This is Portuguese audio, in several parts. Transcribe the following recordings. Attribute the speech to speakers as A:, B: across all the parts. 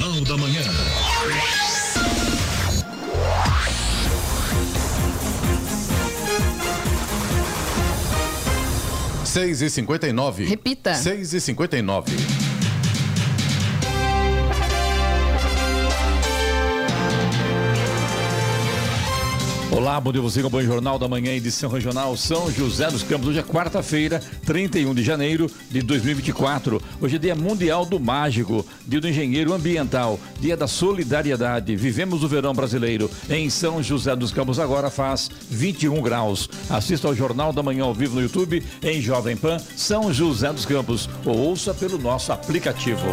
A: Jornal da Manhã.
B: Seis e cinquenta e nove.
C: Repita.
B: Seis e cinquenta e nove.
D: Olá, bom dia você com o Bom Jornal da Manhã, edição regional São José dos Campos. Hoje é quarta-feira, 31 de janeiro de 2024. Hoje é dia mundial do mágico, dia do engenheiro ambiental, dia da solidariedade. Vivemos o verão brasileiro em São José dos Campos. Agora faz 21 graus. Assista ao Jornal da Manhã ao vivo no YouTube em Jovem Pan São José dos Campos ou ouça pelo nosso aplicativo.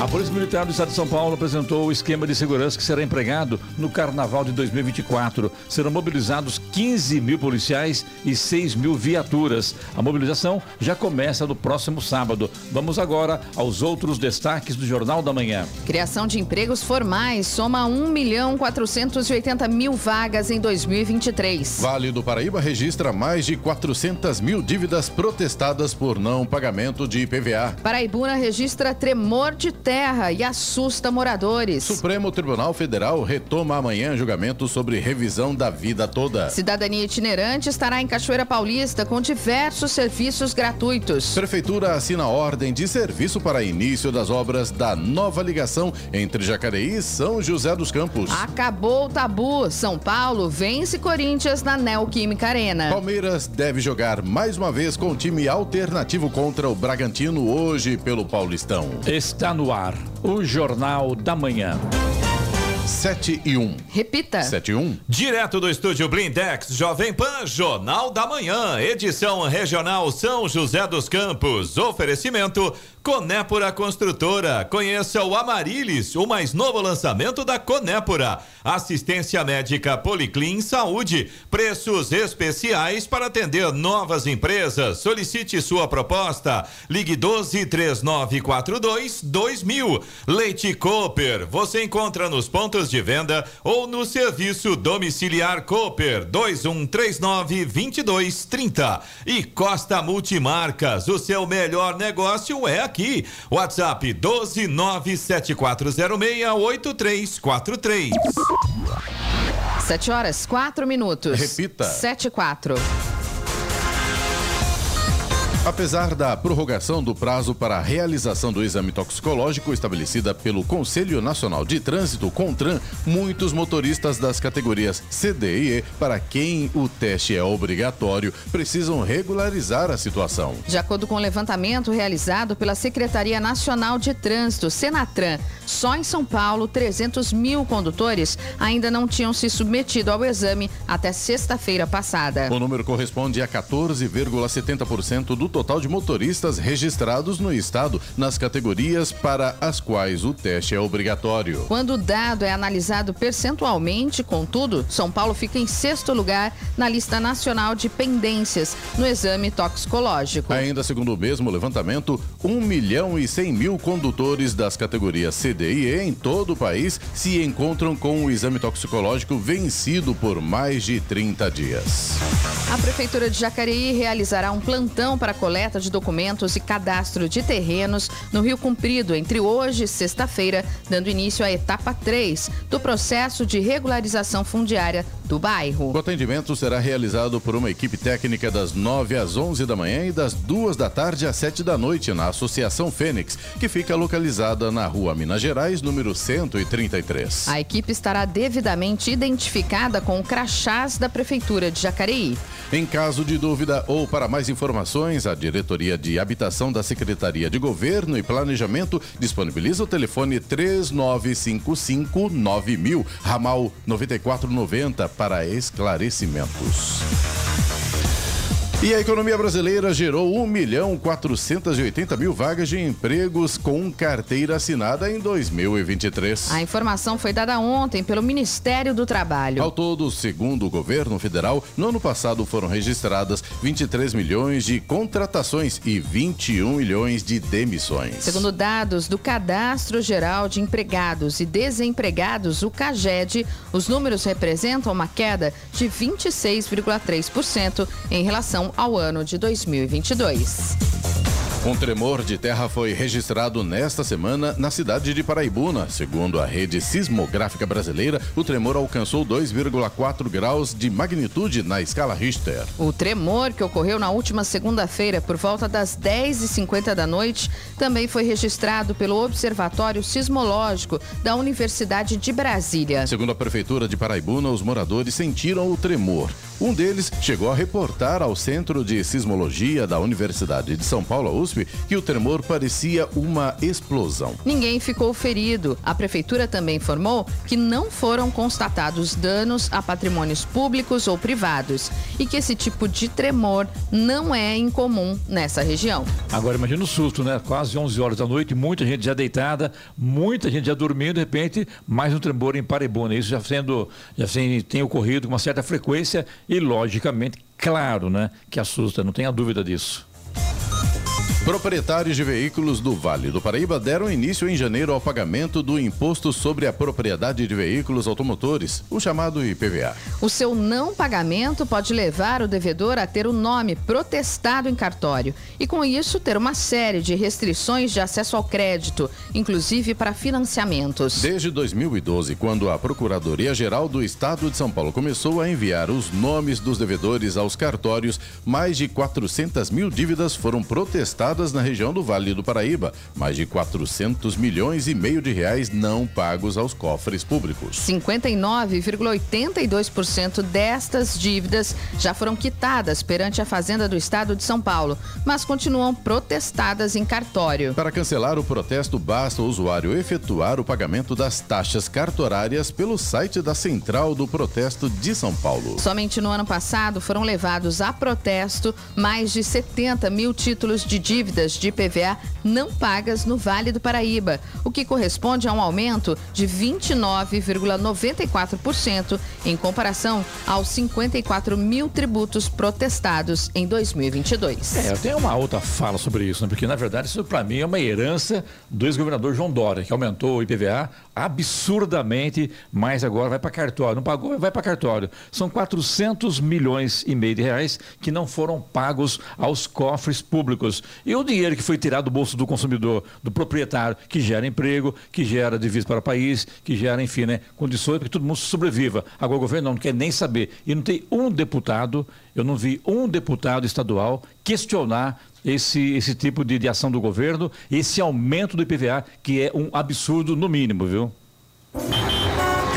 D: A Polícia Militar do Estado de São Paulo apresentou o esquema de segurança que será empregado no Carnaval de 2024. Serão mobilizados 15 mil policiais e 6 mil viaturas. A mobilização já começa no próximo sábado. Vamos agora aos outros destaques do Jornal da Manhã.
C: Criação de empregos formais soma 1 milhão 480 mil vagas em 2023.
B: Vale do Paraíba registra mais de 400 mil dívidas protestadas por não pagamento de IPVA.
C: Paraibuna registra tremor de terra e assusta moradores.
B: Supremo Tribunal Federal retoma amanhã julgamento sobre revisão da vida toda.
C: Cidadania itinerante estará em Cachoeira Paulista com diversos serviços gratuitos.
B: Prefeitura assina ordem de serviço para início das obras da nova ligação entre Jacareí e São José dos Campos.
C: Acabou o tabu. São Paulo vence Corinthians na Neoquímica Arena.
B: Palmeiras deve jogar mais uma vez com time alternativo contra o Bragantino hoje pelo Paulistão.
D: Está no ar o Jornal da Manhã.
B: 7 e 1.
C: Repita.
B: 7 e 1.
E: Direto do estúdio Blindex, Jovem Pan, Jornal da Manhã, edição regional São José dos Campos. Oferecimento Conépora Construtora. Conheça o Amarilis, o mais novo lançamento da Conépora. Assistência médica Policlin Saúde. Preços especiais para atender novas empresas. Solicite sua proposta. Ligue 12 3942 2000. Leite Cooper. Você encontra nos pontos de venda ou no serviço domiciliar Cooper 2139 2230. E Costa Multimarcas. O seu melhor negócio é aqui. WhatsApp 12974068343.
C: 7 horas, 4 minutos.
B: Repita.
C: 7 e 4.
B: Apesar da prorrogação do prazo para a realização do exame toxicológico estabelecida pelo Conselho Nacional de Trânsito, CONTRAN, muitos motoristas das categorias CD e E, para quem o teste é obrigatório, precisam regularizar a situação.
C: De acordo com o levantamento realizado pela Secretaria Nacional de Trânsito, Senatran, só em São Paulo, 300 mil condutores ainda não tinham se submetido ao exame até sexta-feira passada.
B: O número corresponde a 14,70% do total de motoristas registrados no estado nas categorias para as quais o teste é obrigatório.
C: Quando o dado é analisado percentualmente, contudo, São Paulo fica em sexto lugar na lista nacional de pendências no exame toxicológico.
B: Ainda segundo o mesmo levantamento, 1 milhão e 100 mil condutores das categorias CD e E em todo o país se encontram com o exame toxicológico vencido por mais de 30 dias.
C: A Prefeitura de Jacareí realizará um plantão para coleta de documentos e cadastro de terrenos no Rio Comprido entre hoje e sexta-feira, dando início à etapa 3 do processo de regularização fundiária do bairro.
B: O atendimento será realizado por uma equipe técnica das 9 às 11 da manhã e das 2 da tarde às 7 da noite na Associação Fênix, que fica localizada na rua Minas Gerais, número 133.
C: A equipe estará devidamente identificada com o crachás da Prefeitura de Jacareí.
B: Em caso de dúvida ou para mais informações, a Diretoria de Habitação da Secretaria de Governo e Planejamento disponibiliza o telefone 3955 9000, ramal 9490 para esclarecimentos. E a economia brasileira gerou 1 milhão 480 mil vagas de empregos com carteira assinada em 2023.
C: A informação foi dada ontem pelo Ministério do Trabalho.
B: Ao todo, segundo o governo federal, no ano passado foram registradas 23 milhões de contratações e 21 milhões de demissões.
C: Segundo dados do Cadastro Geral de Empregados e Desempregados, o CAGED, os números representam uma queda de 26,3% em relação ao ano de 2022.
B: Um tremor de terra foi registrado nesta semana na cidade de Paraibuna. Segundo a rede sismográfica brasileira, o tremor alcançou 2,4 graus de magnitude na escala Richter.
C: O tremor, que ocorreu na última segunda-feira por volta das 10h50 da noite, também foi registrado pelo Observatório Sismológico da Universidade de Brasília.
B: Segundo a Prefeitura de Paraibuna, os moradores sentiram o tremor. Um deles chegou a reportar ao Centro de Sismologia da Universidade de São Paulo, USP, que o tremor parecia uma explosão.
C: Ninguém ficou ferido. A prefeitura também informou que não foram constatados danos a patrimônios públicos ou privados e que esse tipo de tremor não é incomum nessa região.
D: Agora imagina o susto, né? Quase 11 horas da noite, muita gente já deitada, muita gente já dormindo, de repente, mais um tremor em Paraibuna. Isso já sendo, já tem ocorrido com uma certa frequência e, logicamente, claro, né, que assusta, não tenha dúvida disso.
B: Proprietários de veículos do Vale do Paraíba deram início em janeiro ao pagamento do Imposto sobre a Propriedade de Veículos Automotores, o chamado IPVA.
C: O seu não pagamento pode levar o devedor a ter o nome protestado em cartório e, com isso, ter uma série de restrições de acesso ao crédito, inclusive para financiamentos.
B: Desde 2012, quando a Procuradoria-Geral do Estado de São Paulo começou a enviar os nomes dos devedores aos cartórios, mais de 400 mil dívidas foram protestadas na região do Vale do Paraíba. Mais de 400 milhões e meio de reais não pagos aos cofres públicos.
C: 59,82% destas dívidas já foram quitadas perante a Fazenda do Estado de São Paulo, mas continuam protestadas em cartório.
B: Para cancelar o protesto, basta o usuário efetuar o pagamento das taxas cartorárias pelo site da Central do Protesto de São Paulo.
C: Somente no ano passado foram levados a protesto mais de 70 mil títulos de dívida dívidas de IPVA não pagas no Vale do Paraíba, o que corresponde a um aumento de 29,94% em comparação aos 54 mil tributos protestados em 2022.
D: É, eu tenho uma outra fala sobre isso, né? porque na verdade isso para mim é uma herança do ex-governador João Dória, que aumentou o IPVA absurdamente, mas agora vai para cartório. Não pagou, vai para cartório. São 400 milhões e meio de reais que não foram pagos aos cofres públicos. E o dinheiro que foi tirado do bolso do consumidor, do proprietário, que gera emprego, que gera divisa para o país, que gera, enfim, né, condições para que todo mundo sobreviva. Agora o governo não quer nem saber. E não tem um deputado, eu não vi um deputado estadual questionar esse, esse tipo de, de ação do governo, esse aumento do IPVA, que é um absurdo no mínimo, viu?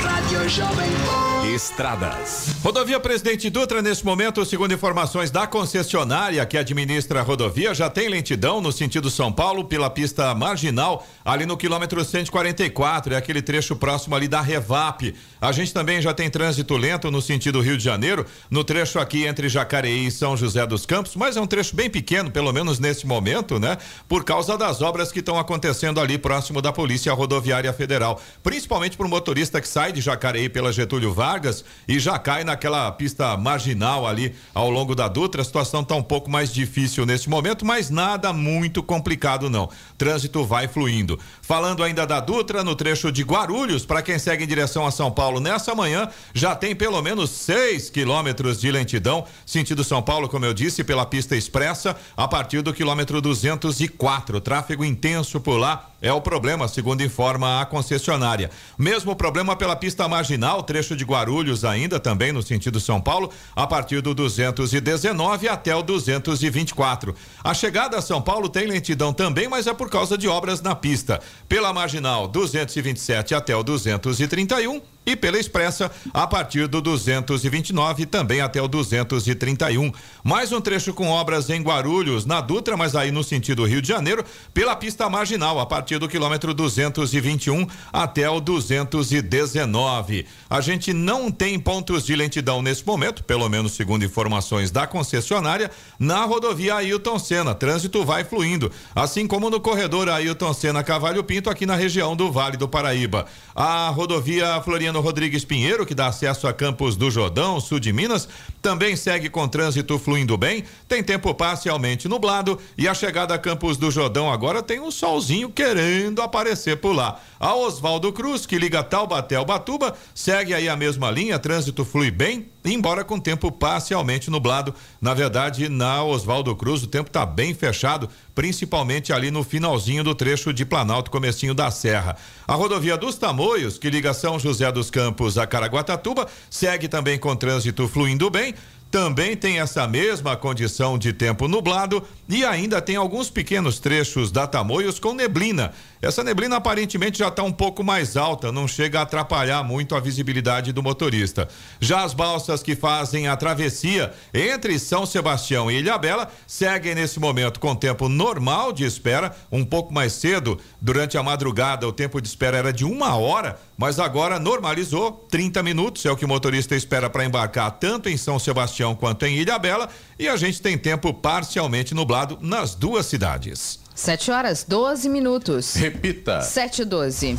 E: Rádio Jovem Estradas. Rodovia Presidente Dutra, nesse momento, segundo informações da concessionária que administra a rodovia, já tem lentidão no sentido São Paulo pela pista marginal, ali no quilômetro 144, é aquele trecho próximo ali da Revap. A gente também já tem trânsito lento no sentido Rio de Janeiro, no trecho aqui entre Jacareí e São José dos Campos, mas é um trecho bem pequeno, pelo menos nesse momento, né? Por causa das obras que estão acontecendo ali próximo da Polícia Rodoviária Federal, principalmente para o motorista que sai de Jacareí pela Getúlio Vargas Vargas e já cai naquela pista marginal ali ao longo da Dutra. A situação está um pouco mais difícil nesse momento, mas nada muito complicado não. Trânsito vai fluindo. Falando ainda da Dutra, no trecho de Guarulhos, para quem segue em direção a São Paulo nessa manhã, já tem pelo menos 6 quilômetros de lentidão, sentido São Paulo, como eu disse, pela pista expressa, a partir do quilômetro 204. Tráfego intenso por lá é o problema, segundo informa a concessionária. Mesmo problema pela pista marginal, trecho de Guarulhos ainda também no sentido São Paulo, a partir do 219 até o 224. A chegada a São Paulo tem lentidão também, mas é por causa de obras na pista. Pela marginal 227 até o 231 e pela Expressa a partir do 229 também até o 231. Mais um trecho com obras em Guarulhos, na Dutra, mas aí no sentido Rio de Janeiro, pela pista marginal a partir do quilômetro 221 até o 219. A gente não tem pontos de lentidão nesse momento, pelo menos segundo informações da concessionária, na rodovia Ailton Senna. Trânsito vai fluindo, assim como no corredor Ailton Senna Cavalho Pinto aqui na região do Vale do Paraíba. A rodovia Floriano Floriano Rodrigues Pinheiro, que dá acesso a Campos do Jordão, sul de Minas, também segue com trânsito fluindo bem. Tem tempo parcialmente nublado e a chegada a Campos do Jordão agora tem um solzinho querendo aparecer por lá. A Oswaldo Cruz, que liga Taubaté ao Batuba, segue aí a mesma linha, trânsito flui bem, embora com tempo parcialmente nublado. Na verdade, na Oswaldo Cruz, o tempo está bem fechado, principalmente ali no finalzinho do trecho de Planalto, comecinho da Serra. A rodovia dos Tamoios, que liga São José dos Campos a Caraguatatuba, segue também com trânsito fluindo bem também tem essa mesma condição de tempo nublado e ainda tem alguns pequenos trechos da Tamoios com neblina. Essa neblina aparentemente já está um pouco mais alta, não chega a atrapalhar muito a visibilidade do motorista. Já as balsas que fazem a travessia entre São Sebastião e Ilhabela seguem nesse momento com tempo normal de espera, um pouco mais cedo. Durante a madrugada, o tempo de espera era de uma hora, mas agora normalizou 30 minutos, é o que o motorista espera para embarcar tanto em São Sebastião quanto em Ilhabela, e a gente tem tempo parcialmente nublado nas duas cidades.
C: 7 horas 12 minutos.
B: Repita.
C: 7 e 12.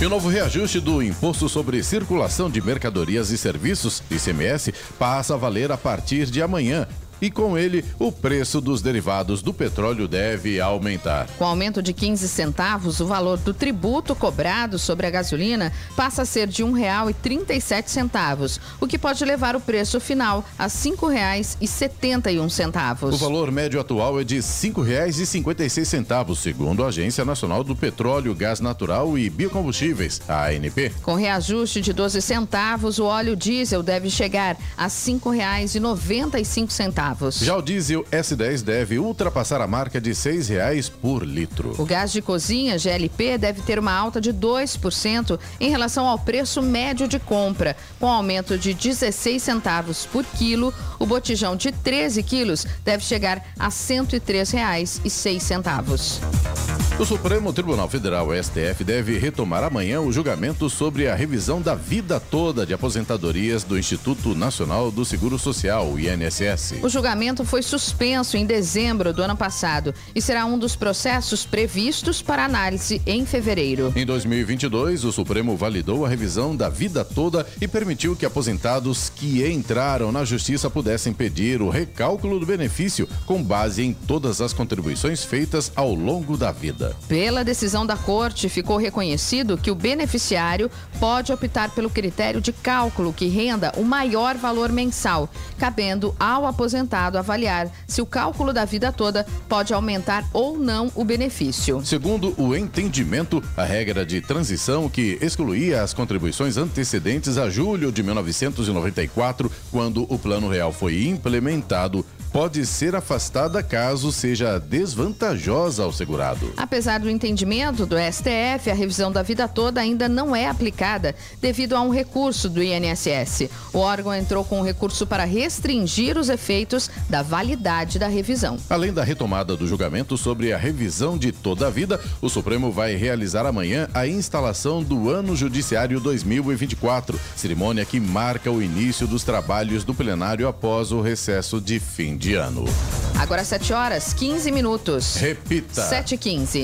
B: E o novo reajuste do Imposto sobre Circulação de Mercadorias e Serviços, ICMS, passa a valer a partir de amanhã e com ele o preço dos derivados do petróleo deve aumentar.
C: Com aumento de 15 centavos, o valor do tributo cobrado sobre a gasolina passa a ser de R$ 1,37, o que pode levar o preço final a R$ 5,71.
B: O valor médio atual é de R$ 5,56, segundo a Agência Nacional do Petróleo, Gás Natural e Biocombustíveis, a ANP.
C: Com reajuste de 12 centavos, o óleo diesel deve chegar a R$ 5,95
B: centavos. Já o diesel S10 deve ultrapassar a marca de seis reais por litro.
C: O gás de cozinha GLP deve ter uma alta de 2% em relação ao preço médio de compra. Com aumento de 16 centavos por quilo, o botijão de 13 quilos deve chegar a R$ 103,06.
B: O Supremo Tribunal Federal, STF, deve retomar amanhã o julgamento sobre a revisão da vida toda de aposentadorias do Instituto Nacional do Seguro Social, INSS.
C: O julgamento foi suspenso em dezembro do ano passado e será um dos processos previstos para análise em fevereiro.
B: Em 2022, o Supremo validou a revisão da vida toda e permitiu que aposentados que entraram na justiça pudessem pedir o recálculo do benefício com base em todas as contribuições feitas ao longo da vida.
C: Pela decisão da Corte, ficou reconhecido que o beneficiário pode optar pelo critério de cálculo que renda o maior valor mensal, cabendo ao aposentado avaliar se o cálculo da vida toda pode aumentar ou não o benefício.
B: Segundo o entendimento, a regra de transição que excluía as contribuições antecedentes a julho de 1994, quando o Plano Real foi implementado, pode ser afastada caso seja desvantajosa ao segurado.
C: Apesar do entendimento do STF, a revisão da vida toda ainda não é aplicada devido a um recurso do INSS. O órgão entrou com um recurso para restringir os efeitos da validade da revisão.
B: Além da retomada do julgamento sobre a revisão de toda a vida, o Supremo vai realizar amanhã a instalação do Ano Judiciário 2024, cerimônia que marca o início dos trabalhos do plenário após o recesso de fim de ano.
C: Agora 7 horas 15 minutos.
B: Repita.
C: 7 e 15.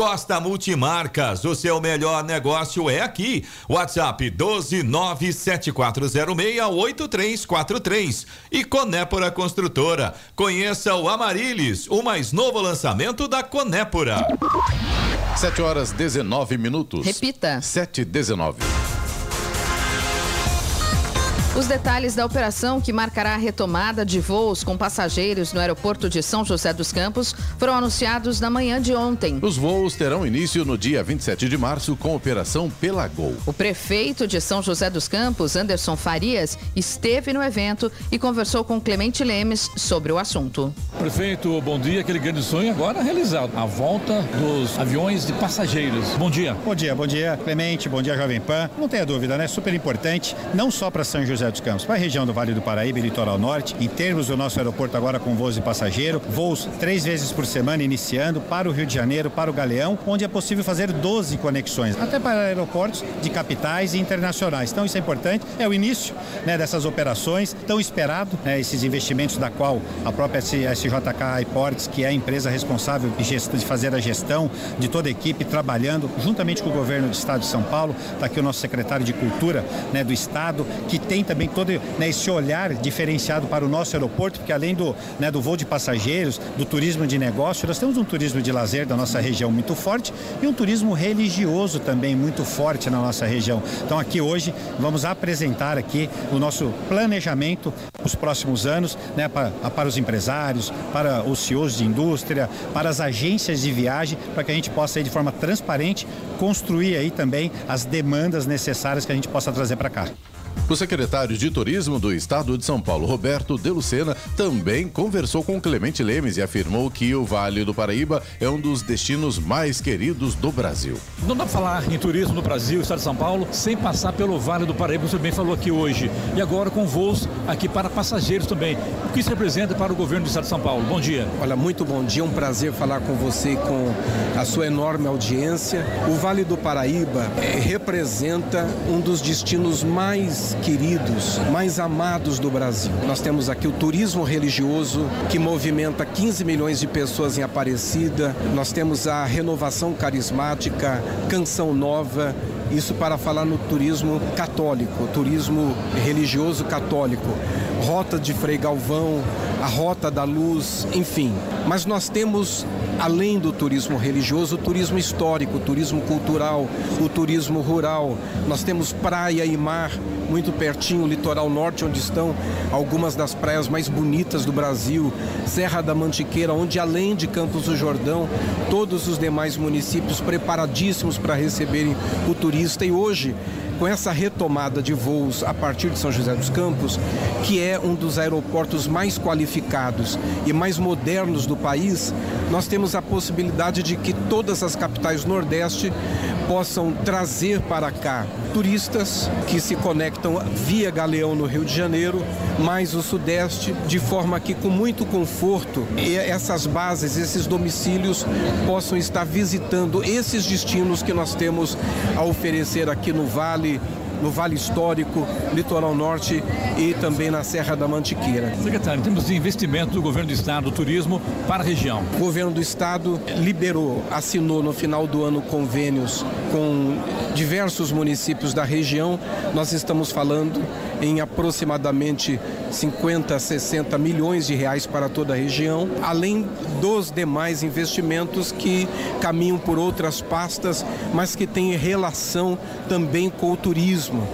E: Costa Multimarcas, o seu melhor negócio é aqui. WhatsApp 12974068343 e Conépora Construtora. Conheça o Amarilis, o mais novo lançamento da Conépora.
B: 7 horas 19 minutos.
C: Repita.
B: 7 19.
C: Os detalhes da operação que marcará a retomada de voos com passageiros no aeroporto de São José dos Campos foram anunciados na manhã de ontem.
B: Os voos terão início no dia 27 de março com a operação Pelagol.
C: O prefeito de São José dos Campos, Anderson Farias, esteve no evento e conversou com Clemente Lemes sobre o assunto.
D: Prefeito, bom dia. Aquele grande sonho agora realizado. A volta dos aviões de passageiros. Bom dia.
A: Bom dia, bom dia, Clemente. Bom dia, Jovem Pan. Não tenha dúvida, né? Super importante, não só para São José Dos Campos, para a região do Vale do Paraíba e Litoral Norte, em termos do nosso aeroporto agora com voos de passageiro, voos três vezes por semana iniciando para o Rio de Janeiro, para o Galeão, onde é possível fazer 12 conexões, até para aeroportos de capitais e internacionais. Então isso é importante, é o início né, dessas operações, tão esperado, né, esses investimentos da qual a própria SJK Airports, que é a empresa responsável de fazer a gestão de toda a equipe, trabalhando juntamente com o governo do estado de São Paulo, está aqui o nosso secretário de Cultura né, do estado, que tem também todo né, esse olhar diferenciado para o nosso aeroporto, porque além do, né, do voo de passageiros, do turismo de negócio, nós temos um turismo de lazer da nossa região muito forte e um turismo religioso também muito forte na nossa região. Então aqui hoje vamos apresentar aqui o nosso planejamento os próximos anos, né, para, para os empresários, para os CEOs de indústria, para as agências de viagem, para que a gente possa aí, de forma transparente construir aí também as demandas necessárias que a gente possa trazer para cá.
B: O secretário de Turismo do Estado de São Paulo, Roberto De Lucena, também conversou com Clemente Lemes e afirmou que o Vale do Paraíba é um dos destinos mais queridos do Brasil.
D: Não dá para falar em turismo no Brasil, Estado de São Paulo, sem passar pelo Vale do Paraíba, como você bem falou aqui hoje. E agora com voos aqui para passageiros também. O que isso representa para o governo do Estado de São Paulo? Bom dia.
F: Olha, muito bom dia, um prazer falar com você e com a sua enorme audiência. O Vale do Paraíba é, representa um dos destinos mais queridos, mais amados do Brasil. Nós temos aqui o turismo religioso, que movimenta 15 milhões de pessoas em Aparecida. Nós temos a renovação carismática, Canção Nova, isso para falar no turismo católico, turismo religioso católico. Rota de Frei Galvão, a Rota da Luz, enfim. Mas nós temos, além do turismo religioso, o turismo histórico, o turismo cultural, o turismo rural. Nós temos praia e mar muito pertinho, o litoral norte, onde estão algumas das praias mais bonitas do Brasil, Serra da Mantiqueira, onde além de Campos do Jordão, todos os demais municípios preparadíssimos para receberem o turista e hoje com essa retomada de voos a partir de São José dos Campos, que é um dos aeroportos mais qualificados e mais modernos do país, nós temos a possibilidade de que todas as capitais Nordeste possam trazer para cá turistas que se conectam via Galeão no Rio de Janeiro, mais o Sudeste, de forma que com muito conforto essas bases, esses domicílios possam estar visitando esses destinos que nós temos a oferecer aqui no Vale no Vale Histórico, Litoral Norte e também na Serra da Mantiqueira.
D: Secretário, temos de investimento do governo do estado, do turismo para a região.
F: O governo do estado liberou, assinou no final do ano convênios com diversos municípios da região. Nós estamos falando em aproximadamente 50, 60 milhões de reais para toda a região, além dos demais investimentos que caminham por outras pastas, mas que têm relação também com o turismo.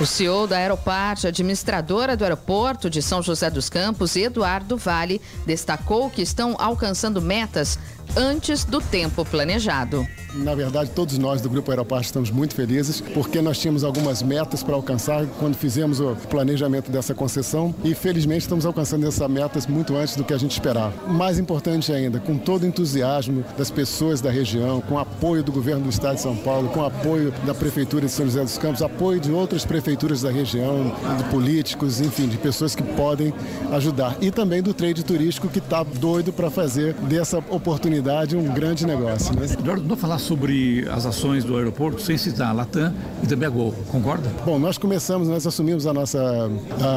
C: O CEO da Aeroparte, administradora do aeroporto de São José dos Campos, Eduardo Vale, destacou que estão alcançando metas antes do tempo planejado.
G: Na verdade, todos nós do Grupo Aeroparte estamos muito felizes porque nós tínhamos algumas metas para alcançar quando fizemos o planejamento dessa concessão e felizmente estamos alcançando essas metas muito antes do que a gente esperava. Mais importante ainda, com todo o entusiasmo das pessoas da região, com apoio do governo do estado de São Paulo, com apoio da prefeitura de São José dos Campos, apoio de outras prefeituras da região, de políticos, enfim, de pessoas que podem ajudar e também do trade turístico que está doido para fazer dessa oportunidade um grande negócio. Né?
D: Eduardo, não falar sobre as ações do aeroporto sem citar a Latam e também a Gol, concorda?
G: Bom, nós começamos, nós assumimos a nossa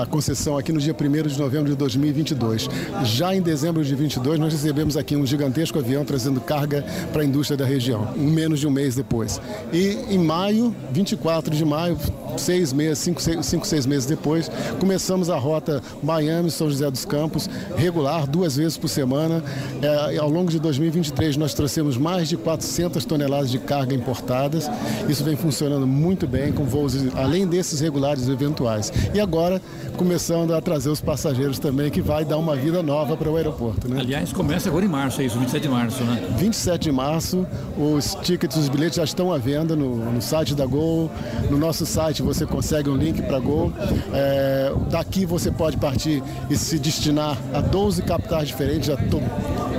G: a concessão aqui no dia 1 de novembro de 2022. Já em dezembro de 2022, nós recebemos aqui um gigantesco avião trazendo carga para a indústria da região, menos de um mês depois. E em maio, 24 de maio, seis meses, cinco, seis, cinco, seis meses depois, começamos a rota Miami-São José dos Campos, regular, duas vezes por semana. É, ao longo de 2023, nós trouxemos mais de 400 toneladas de carga importadas. Isso vem funcionando muito bem com voos além desses regulares eventuais. E agora começando a trazer os passageiros também, que vai dar uma vida nova para o aeroporto. Né?
D: Aliás, começa agora em março, é isso, 27 de março, né?
G: 27 de março, os tickets, os bilhetes já estão à venda no, no site da Gol. No nosso site você consegue um link para Gol. É, daqui você pode partir e se destinar a 12 capitais diferentes. Já tô,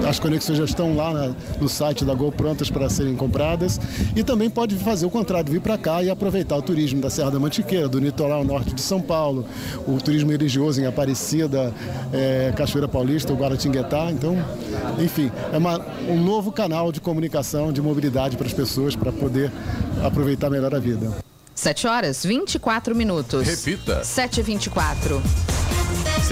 G: as conexões já estão lá na, no site da Gol prontas para serem compradas e também pode fazer o contrário, vir para cá e aproveitar o turismo da Serra da Mantiqueira, do litoral norte de São Paulo, o turismo religioso em Aparecida, é, Cachoeira Paulista, o Guaratinguetá. Então, enfim, é uma, um novo canal de comunicação, de mobilidade para as pessoas para poder aproveitar melhor a vida.
C: 7 horas 24 minutos.
B: Repita.
C: 7 e 24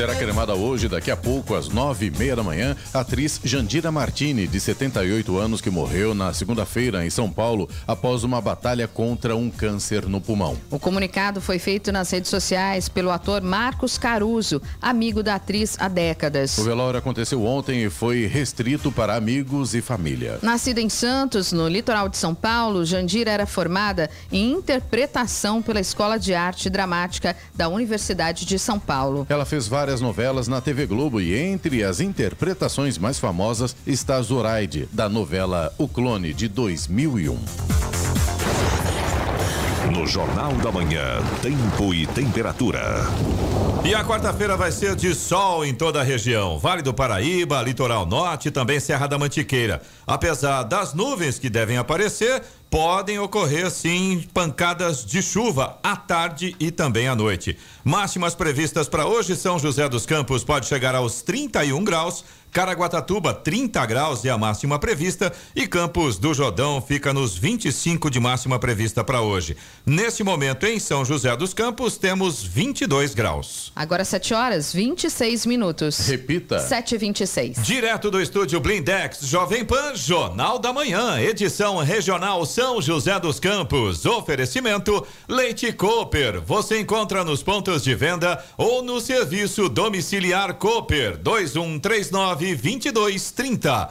B: Será cremada hoje, daqui a pouco, às nove e meia da manhã, a atriz Jandira Martini, de 78 anos, que morreu na segunda-feira em São Paulo após uma batalha contra um câncer no pulmão.
C: O comunicado foi feito nas redes sociais pelo ator Marcos Caruso, amigo da atriz há décadas.
B: O velório aconteceu ontem e foi restrito para amigos e família.
C: Nascida em Santos, no litoral de São Paulo, Jandira era formada em interpretação pela Escola de Arte Dramática da Universidade de São Paulo.
B: Ela fez várias várias novelas na TV Globo e entre as interpretações mais famosas está Zoraide, da novela O Clone de 2001.
H: No Jornal da Manhã, tempo e temperatura.
E: E a quarta-feira vai ser de sol em toda a região. Vale do Paraíba, Litoral Norte e também Serra da Mantiqueira. Apesar das nuvens que devem aparecer, podem ocorrer sim pancadas de chuva à tarde e também à noite. Máximas previstas para hoje, São José dos Campos pode chegar aos 31 graus, Caraguatatuba 30 graus é a máxima prevista e Campos do Jordão fica nos 25 de máxima prevista para hoje. Nesse momento em São José dos Campos temos 22 graus.
C: Agora 7 horas 26 minutos.
B: Repita.
C: 7 e 26.
E: Direto do estúdio Blindex, Jovem Pan, Jornal da Manhã, edição regional são José dos Campos. Oferecimento Leite Cooper. Você encontra nos pontos de venda ou no serviço domiciliar Cooper 2139 2230.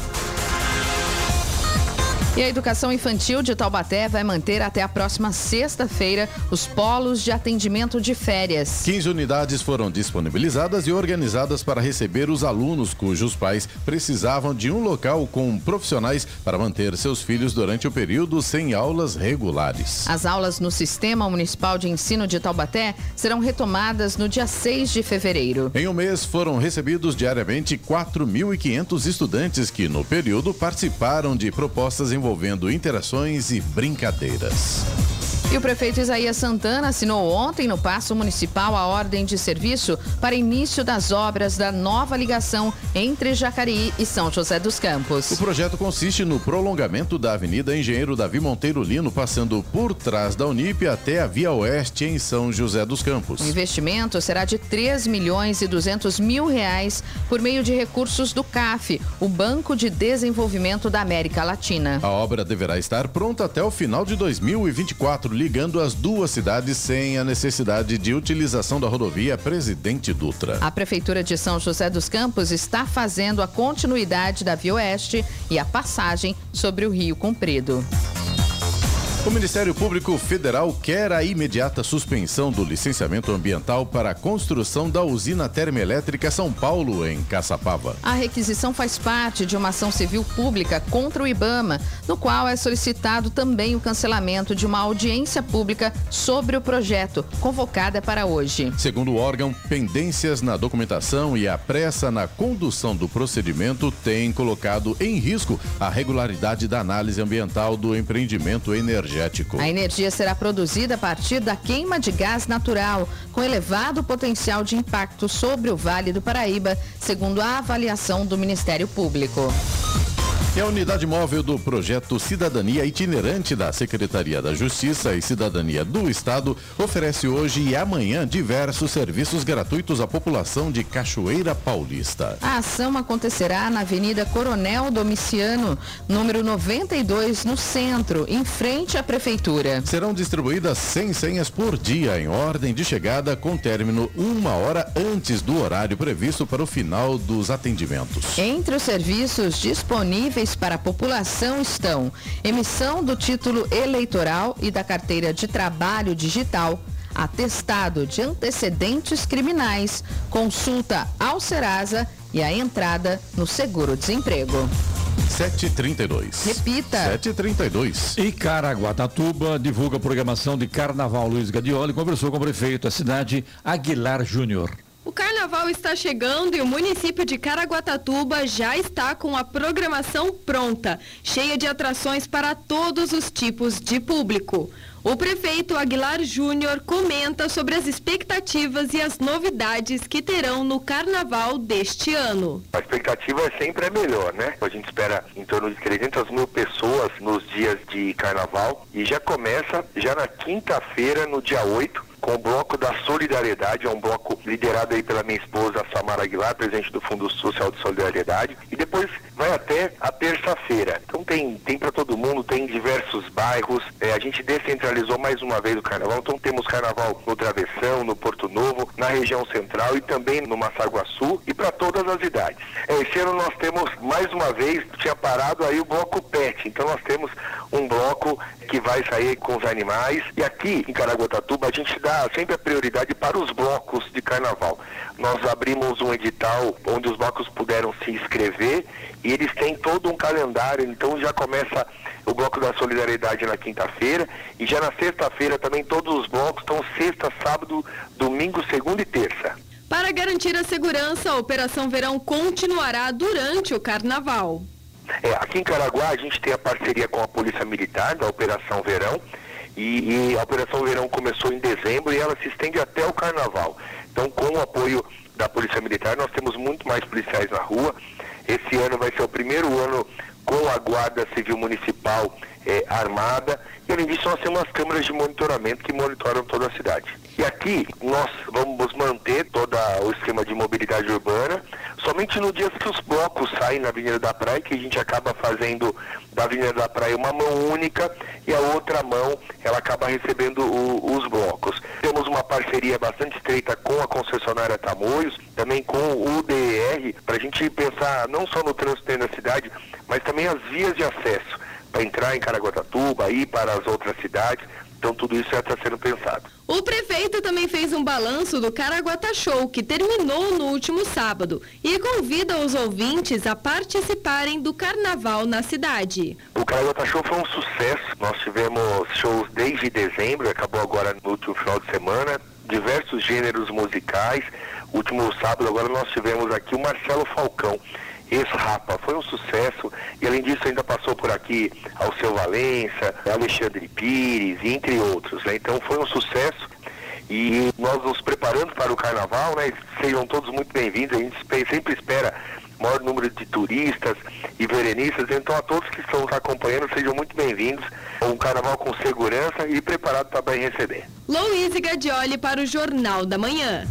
B: e
C: a Educação Infantil de Taubaté vai manter até a próxima sexta-feira os polos de atendimento de férias.
B: 15 unidades foram disponibilizadas e organizadas para receber os alunos cujos pais precisavam de um local com profissionais para manter seus filhos durante o período sem aulas regulares.
C: As aulas no Sistema Municipal de Ensino de Taubaté serão retomadas no dia 6 de fevereiro.
B: Em um mês foram recebidos diariamente 4.500 estudantes que, no período, participaram de propostas envolvendo interações e brincadeiras.
C: E o prefeito Isaías Santana assinou ontem no Paço Municipal a ordem de serviço para início das obras da nova ligação entre Jacareí e São José dos Campos.
B: O projeto consiste no prolongamento da Avenida Engenheiro Davi Monteiro Lino, passando por trás da Unip até a Via Oeste em São José dos Campos.
C: O investimento será de 3 milhões e 200 mil reais por meio de recursos do CAF, o Banco de Desenvolvimento da América Latina.
B: A obra deverá estar pronta até o final de 2024, ligando as duas cidades sem a necessidade de utilização da rodovia Presidente Dutra.
C: A Prefeitura de São José dos Campos está fazendo a continuidade da Via Oeste e a passagem sobre o Rio Comprido.
B: O Ministério Público Federal quer a imediata suspensão do licenciamento ambiental para a construção da usina termoelétrica São Paulo, em Caçapava.
C: A requisição faz parte de uma ação civil pública contra o Ibama, no qual é solicitado também o cancelamento de uma audiência pública sobre o projeto, convocada para hoje.
B: Segundo o órgão, pendências na documentação e a pressa na condução do procedimento têm colocado em risco a regularidade da análise ambiental do empreendimento energético energético.
C: A energia será produzida a partir da queima de gás natural, com elevado potencial de impacto sobre o Vale do Paraíba, segundo a avaliação do Ministério Público.
B: E a unidade móvel do projeto Cidadania Itinerante da Secretaria da Justiça e Cidadania do Estado oferece hoje e amanhã diversos serviços gratuitos à população de Cachoeira Paulista.
C: A ação acontecerá na Avenida Coronel Domiciano, número 92, no centro, em frente à Prefeitura.
B: Serão distribuídas 100 senhas por dia em ordem de chegada com término uma hora antes do horário previsto para o final dos atendimentos.
C: Entre os serviços disponíveis disponíveis para a população estão emissão do título eleitoral e da carteira de trabalho digital, atestado de antecedentes criminais, consulta ao Serasa e a entrada no seguro-desemprego.
B: 732.
C: Repita.
B: 732.
D: E Caraguatatuba divulga a programação de Carnaval. Luiz Gadioli conversou com o prefeito da cidade, Aguilar Júnior.
I: O carnaval está chegando e o município de Caraguatatuba já está com a programação pronta, cheia de atrações para todos os tipos de público. O prefeito Aguilar Júnior comenta sobre as expectativas e as novidades que terão no carnaval deste ano.
J: A expectativa sempre é melhor, né? A gente espera em torno de 300 mil pessoas nos dias de carnaval e já começa já na quinta-feira, no dia 8, com o Bloco da Solidariedade, é um bloco liderado aí pela minha esposa Samara Aguilar, presidente do Fundo Social de Solidariedade, e depois vai até a terça-feira. Então tem, tem para todo mundo, tem diversos bairros, é, a gente descentralizou mais uma vez o carnaval, então temos carnaval no Travessão, no Porto Novo, na região central e também no Massaguaçu e para todas as idades. É, esse ano nós temos mais uma vez, tinha parado aí o bloco PET, então nós temos um bloco que vai sair com os animais e aqui em Caraguatatuba a gente dá sempre a prioridade para os blocos de carnaval. Nós abrimos um edital onde os blocos puderam se inscrever e eles têm todo um calendário, então já começa o bloco da solidariedade na quinta-feira e já na sexta-feira também todos os blocos estão sexta, sábado, domingo, segunda e terça.
I: Para garantir a segurança, a Operação Verão continuará durante o carnaval.
J: É, aqui em Caraguá a gente tem a parceria com a Polícia Militar da Operação Verão e, e, a Operação Verão começou em dezembro e ela se estende até o Carnaval. Então, com o apoio da Polícia Militar, nós temos muito mais policiais na rua. Esse ano vai ser o primeiro ano com a Guarda Civil Municipal é, armada. E além disso, nós temos as câmeras de monitoramento que monitoram toda a cidade. E aqui nós vamos manter todo o esquema de mobilidade urbana, somente no dia que os blocos saem na Avenida da Praia, que a gente acaba fazendo da Avenida da Praia uma mão única e a outra mão ela acaba recebendo o, os blocos. Temos uma parceria bastante estreita com a concessionária Tamoios, também com o UDR, para a gente pensar não só no trânsito da cidade, mas também as vias de acesso para entrar em Caraguatatuba, ir para as outras cidades. Então tudo isso já está sendo pensado.
I: O prefeito também fez um balanço do Caraguata Show, que terminou no último sábado, e convida os ouvintes a participarem do carnaval na cidade.
J: O Caraguata Show foi um sucesso. Nós tivemos shows desde dezembro, acabou agora no último final de semana, diversos gêneros musicais. Último sábado agora nós tivemos aqui o Marcelo Falcão ex-Rapa. Foi um sucesso e além disso ainda passou por aqui Alceu Valença, Alexandre Pires, entre outros. Né? Então foi um sucesso e nós nos preparando para o carnaval, né? Sejam todos muito bem-vindos, a gente sempre espera maior número de turistas e verenistas, então a todos que estão nos acompanhando, sejam muito bem-vindos. Um carnaval com segurança e preparado para bem receber.
I: Luiz Gadioli para o Jornal da Manhã.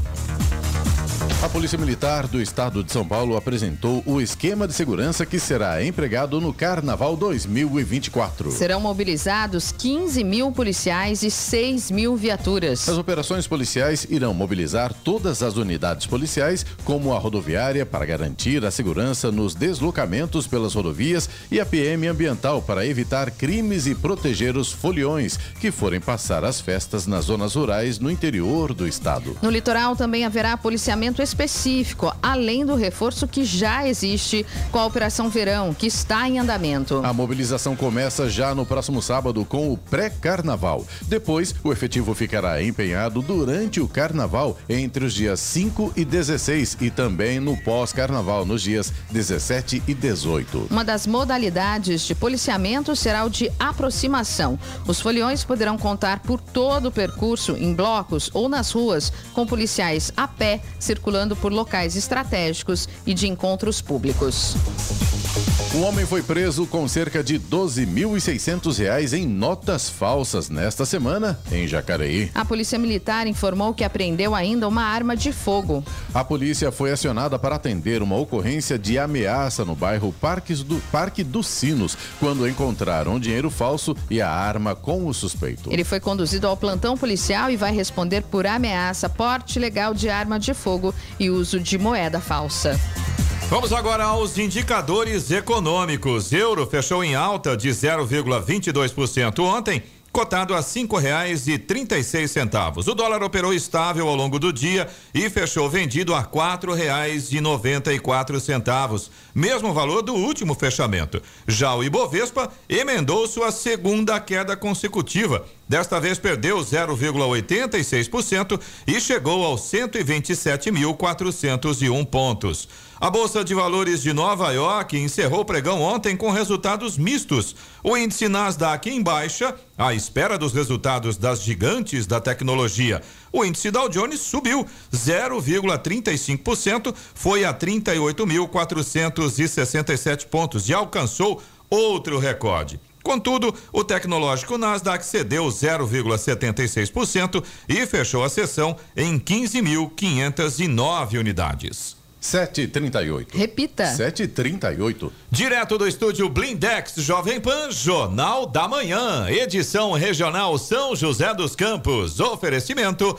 B: A Polícia Militar do Estado de São Paulo apresentou o esquema de segurança que será empregado no Carnaval 2024.
C: Serão mobilizados 15 mil policiais e 6 mil viaturas.
B: As operações policiais irão mobilizar todas as unidades policiais, como a rodoviária, para garantir a segurança nos deslocamentos pelas rodovias, e a PM Ambiental para evitar crimes e proteger os foliões que forem passar as festas nas zonas rurais no interior do estado.
C: No litoral também haverá policiamento específico, além do reforço que já existe com a Operação Verão, que está em andamento.
B: A mobilização começa já no próximo sábado com o pré-carnaval. Depois, o efetivo ficará empenhado durante o carnaval entre os dias 5 e 16 e também no pós-carnaval nos dias 17 e 18.
C: Uma das modalidades de policiamento será o de aproximação. Os foliões poderão contar por todo o percurso em blocos ou nas ruas com policiais a pé circulando circulando por locais estratégicos e de encontros públicos.
B: Um homem foi preso com cerca de 12.600 reais em notas falsas nesta semana em Jacareí.
C: A Polícia Militar informou que apreendeu ainda uma arma de fogo.
B: A polícia foi acionada para atender uma ocorrência de ameaça no bairro Parques do, Parque dos Sinos, quando encontraram dinheiro falso e a arma com o suspeito.
C: Ele foi conduzido ao plantão policial e vai responder por ameaça, porte legal de arma de fogo e uso de moeda falsa.
E: Vamos agora aos indicadores econômicos. Euro fechou em alta de 0,22% ontem cotado a cinco reais e trinta e seis centavos. O dólar operou estável ao longo do dia e fechou vendido a quatro reais e noventa e quatro centavos, mesmo valor do último fechamento. Já o Ibovespa emendou sua segunda queda consecutiva. Desta vez perdeu 0,86% e chegou aos 127.401 pontos. A Bolsa de Valores de Nova York encerrou o pregão ontem com resultados mistos. O índice Nasdaq em baixa, à espera dos resultados das gigantes da tecnologia. O índice Dow Jones subiu 0,35%, foi a 38.467 pontos e alcançou outro recorde. Contudo, o tecnológico Nasdaq cedeu 0,76% e fechou a sessão em 15.509 unidades.
B: 738.
C: Repita.
B: 738.
E: Direto do estúdio Blindex Jovem Pan, Jornal da Manhã, edição regional São José dos Campos. Oferecimento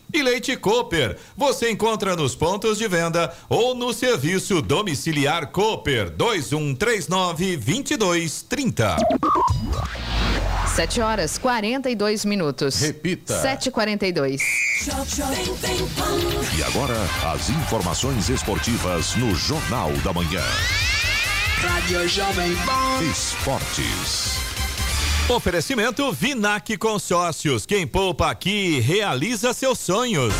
E: E Leite Cooper, você encontra nos pontos de venda ou no serviço domiciliar Cooper 2139 2230.
C: 7 horas 42 minutos.
B: Repita.
C: 7h42.
H: E agora, as informações esportivas no Jornal da Manhã.
K: Rádio Jovem Pan.
H: Esportes.
E: Oferecimento Vinac Consórcios. Quem poupa aqui realiza seus sonhos.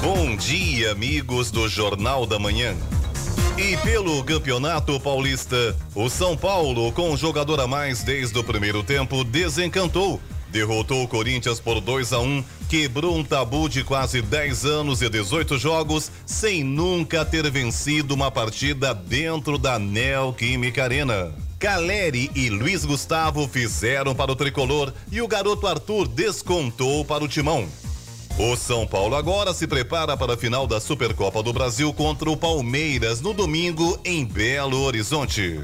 L: Bom dia, amigos do Jornal da Manhã. E pelo Campeonato Paulista, o São Paulo, com um jogador a mais desde o primeiro tempo, desencantou. Derrotou o Corinthians por 2 a 1, quebrou um tabu de quase 10 anos e 18 jogos, sem nunca ter vencido uma partida dentro da Neoquímica Arena. Caleri e Luiz Gustavo fizeram para o tricolor e o garoto Arthur descontou para o timão. O São Paulo agora se prepara para a final da Supercopa do Brasil contra o Palmeiras no domingo em Belo Horizonte.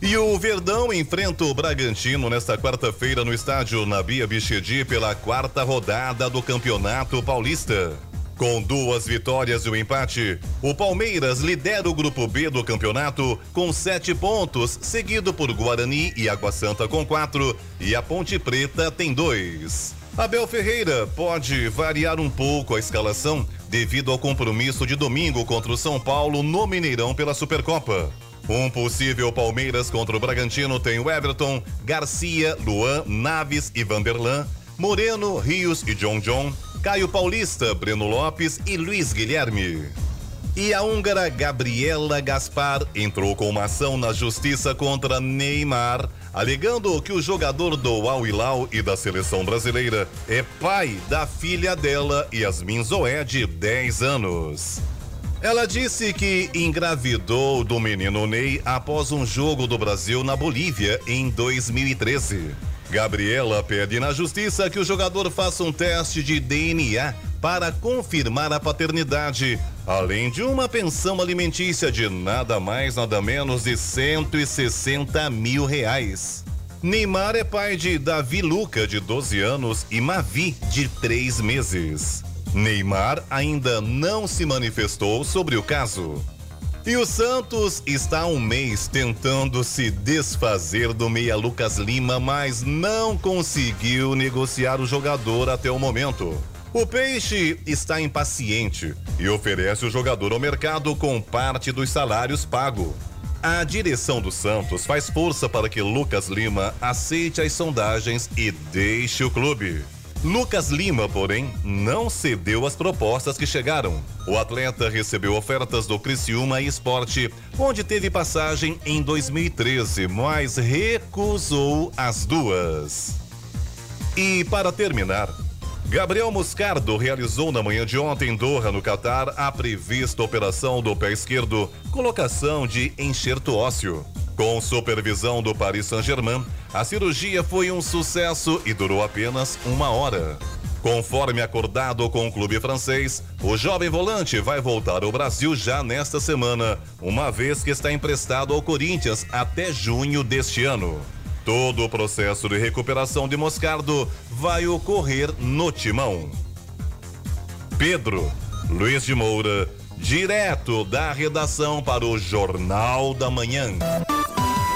L: E o Verdão enfrenta o Bragantino nesta quarta-feira no estádio Nabia Bichedi pela quarta rodada do Campeonato Paulista. Com duas vitórias e um empate, o Palmeiras lidera o grupo B do campeonato com sete pontos, seguido por Guarani e Água Santa com quatro, e a Ponte Preta tem dois. Abel Ferreira pode variar um pouco a escalação devido ao compromisso de domingo contra o São Paulo no Mineirão pela Supercopa. Um possível Palmeiras contra o Bragantino tem o Everton, Garcia, Luan, Naves e Vanderlan, Moreno, Rios e John John, Caio Paulista, Breno Lopes e Luiz Guilherme. E a húngara Gabriela Gaspar entrou com uma ação na justiça contra Neymar, alegando que o jogador do Al Hilal e da seleção brasileira é pai da filha dela, Yasmin Zoé, de 10 anos. Ela disse que engravidou do menino Ney após um jogo do Brasil na Bolívia em 2013. Gabriela pede na justiça que o jogador faça um teste de DNA para confirmar a paternidade, além de uma pensão alimentícia de nada mais, nada menos de 160 mil reais. Neymar é pai de Davi Luca, de 12 anos, e Mavi, de 3 meses. Neymar ainda não se manifestou sobre o caso. E o Santos está há um mês tentando se desfazer do meia Lucas Lima, mas não conseguiu negociar o jogador até o momento. O Peixe está impaciente e oferece o jogador ao mercado com parte dos salários pago. A direção do Santos faz força para que Lucas Lima aceite as sondagens e deixe o clube. Lucas Lima, porém, não cedeu às propostas que chegaram. O atleta recebeu ofertas do Criciúma Esporte, onde teve passagem em 2013, mas recusou as duas. E para terminar, Gabriel Moscardo realizou na manhã de ontem em Doha, no Catar, a prevista operação do pé esquerdo, colocação de enxerto ósseo. Com supervisão do Paris Saint-Germain, a cirurgia foi um sucesso e durou apenas uma hora. Conforme acordado com o clube francês, o jovem volante vai voltar ao Brasil já nesta semana, uma vez que está emprestado ao Corinthians até junho deste ano. Todo o processo de recuperação de Moscardo vai ocorrer no timão. Pedro Luiz de Moura, direto da redação para o Jornal da Manhã.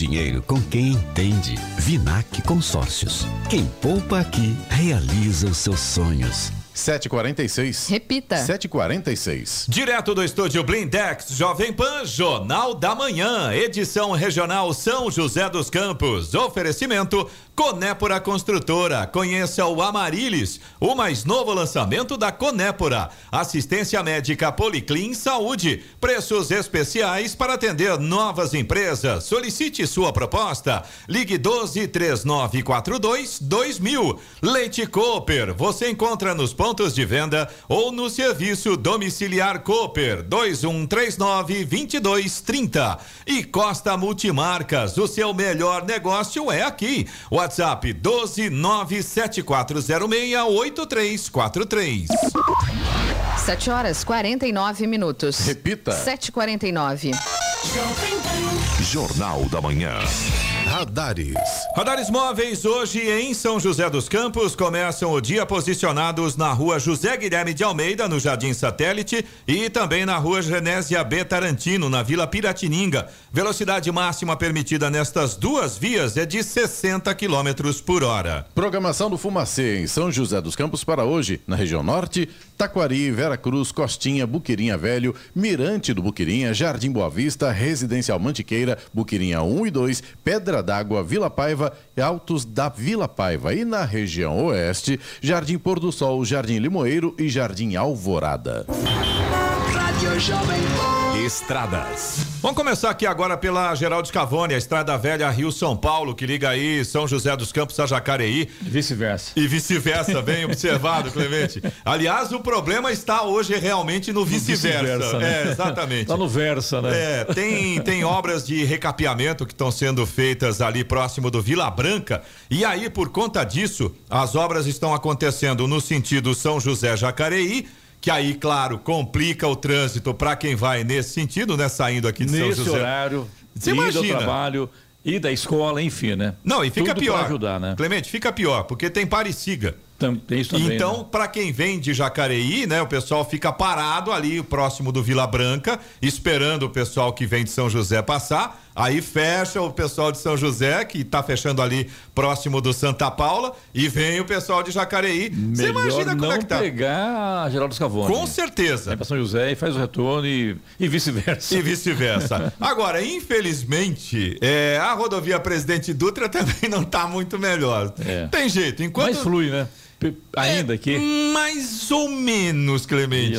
M: dinheiro com quem entende. Vinac Consórcios. Quem poupa aqui realiza os seus sonhos.
B: 746.
C: Repita.
B: 746.
E: Direto do estúdio Blindex, Jovem Pan, Jornal da Manhã, edição regional São José dos Campos. Oferecimento Conépora Construtora. Conheça o Amarilis, o mais novo lançamento da Conépora. Assistência médica Policlin Saúde. Preços especiais para atender novas empresas. Solicite sua proposta. Ligue 12 3942 2000. Leite Cooper. Você encontra nos pontos de venda ou no serviço domiciliar Cooper 2139 2230. E Costa Multimarcas. O seu melhor negócio é aqui. WhatsApp 12974068343.
C: 7 horas 49 minutos.
B: Repita.
C: 7h49.
H: Jornal da Manhã.
B: Radares.
E: Radares móveis hoje em São José dos Campos começam o dia posicionados na rua José Guilherme de Almeida, no Jardim Satélite, e também na rua Genésia B. Tarantino, na Vila Piratininga. Velocidade máxima permitida nestas duas vias é de 60 quilômetros por hora.
B: Programação do Fumacê em São José dos Campos para hoje, na região norte, Taquari, Vera Cruz, Costinha, Buquirinha Velho, Mirante do Buquirinha, Jardim Boa Vista, Residencial Mantiqueira, Buquirinha 1 e 2, Pedra d'Água, Vila Paiva Altos da Vila Paiva. E na região oeste, Jardim Pôr do Sol, Jardim Limoeiro e Jardim Alvorada.
K: Rádio Jovem Pan.
E: Estradas. Vamos começar aqui agora pela Geraldo Scavone, a Estrada Velha Rio São Paulo, que liga aí São José dos Campos a Jacareí.
D: Vice-versa.
E: E vice-versa, bem observado, Clemente. Aliás, o problema está hoje realmente no vice-versa.
D: vice-versa, né?
E: É, exatamente.
D: Tá no versa, né?
E: É, tem, tem obras de recapeamento que estão sendo feitas ali próximo do Vila Branca. E aí, por conta disso, as obras estão acontecendo no sentido São José Jacareí. Que aí, claro, complica o trânsito para quem vai nesse sentido, né? Saindo aqui de São
D: Nesse
E: José.
D: horário,
E: Você imagina.
D: trabalho, e da escola, enfim, né?
E: Não, e fica
D: Tudo
E: pior.
D: ajudar, né?
E: Clemente, fica pior, porque tem Parisiga.
D: Isso também.
E: então,
D: né?
E: para quem vem de Jacareí, né, o pessoal fica parado ali próximo do Vila Branca, esperando o pessoal que vem de São José passar. Aí fecha o pessoal de São José, que tá fechando ali próximo do Santa Paula, e vem o pessoal de Jacareí. Você imagina como
D: não
E: é que tá?
D: pegar a Geraldo Scavone.
E: Com certeza.
D: Vai pra São José e faz o retorno e, vice-versa.
E: E vice-versa. Agora, infelizmente, é, a rodovia Presidente Dutra também não tá muito melhor.
D: É.
E: Tem jeito. Enquanto
D: Mas flui, né? Ainda aqui.
E: Mais ou menos, Clemente.